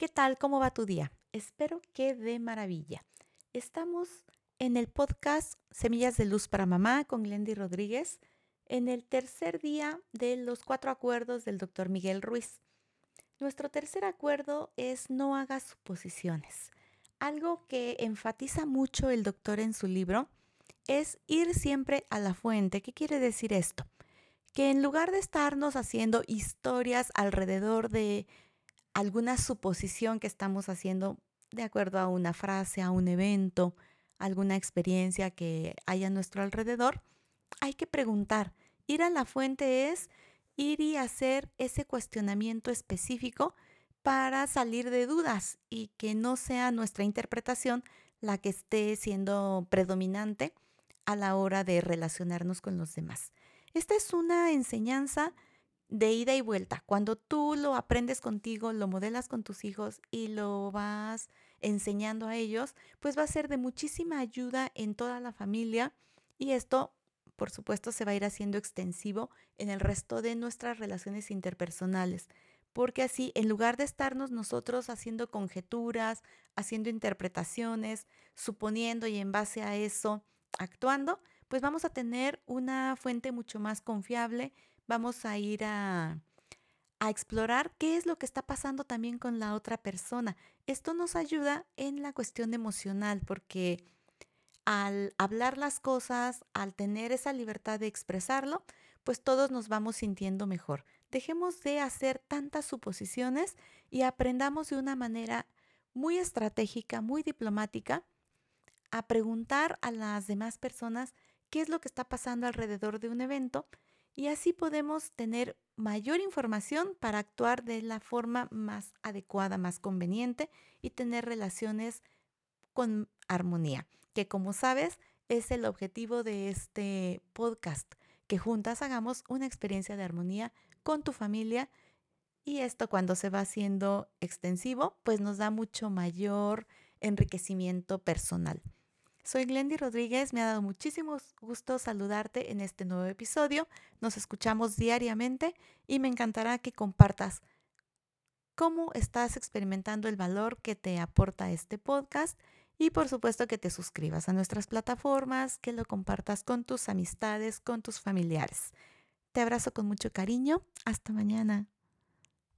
¿Qué tal? ¿Cómo va tu día? Espero que de maravilla. Estamos en el podcast Semillas de Luz para Mamá con Glendy Rodríguez en el tercer día de los cuatro acuerdos del doctor Miguel Ruiz. Nuestro tercer acuerdo es no hagas suposiciones. Algo que enfatiza mucho el doctor en su libro es ir siempre a la fuente. ¿Qué quiere decir esto? Que en lugar de estarnos haciendo historias alrededor de alguna suposición que estamos haciendo de acuerdo a una frase, a un evento, alguna experiencia que haya a nuestro alrededor, hay que preguntar. Ir a la fuente es ir y hacer ese cuestionamiento específico para salir de dudas y que no sea nuestra interpretación la que esté siendo predominante a la hora de relacionarnos con los demás. Esta es una enseñanza de ida y vuelta. Cuando tú lo aprendes contigo, lo modelas con tus hijos y lo vas enseñando a ellos, pues va a ser de muchísima ayuda en toda la familia y esto, por supuesto, se va a ir haciendo extensivo en el resto de nuestras relaciones interpersonales. Porque así, en lugar de estarnos nosotros haciendo conjeturas, haciendo interpretaciones, suponiendo y en base a eso actuando, pues vamos a tener una fuente mucho más confiable vamos a ir a, explorar qué es lo que está pasando también con la otra persona. Esto nos ayuda en la cuestión emocional porque al hablar las cosas, al tener esa libertad de expresarlo, pues todos nos vamos sintiendo mejor. Dejemos de hacer tantas suposiciones y aprendamos de una manera muy estratégica, muy diplomática, a preguntar a las demás personas qué es lo que está pasando alrededor de un evento y así podemos tener mayor información para actuar de la forma más adecuada, más conveniente y tener relaciones con armonía, que como sabes es el objetivo de este podcast, que juntas hagamos una experiencia de armonía con tu familia y esto cuando se va haciendo extensivo, pues nos da mucho mayor enriquecimiento personal. Soy Glendy Rodríguez, me ha dado muchísimo gusto saludarte en este nuevo episodio. Nos escuchamos diariamente y me encantará que compartas cómo estás experimentando el valor que te aporta este podcast y por supuesto que te suscribas a nuestras plataformas, que lo compartas con tus amistades, con tus familiares. Te abrazo con mucho cariño. Hasta mañana.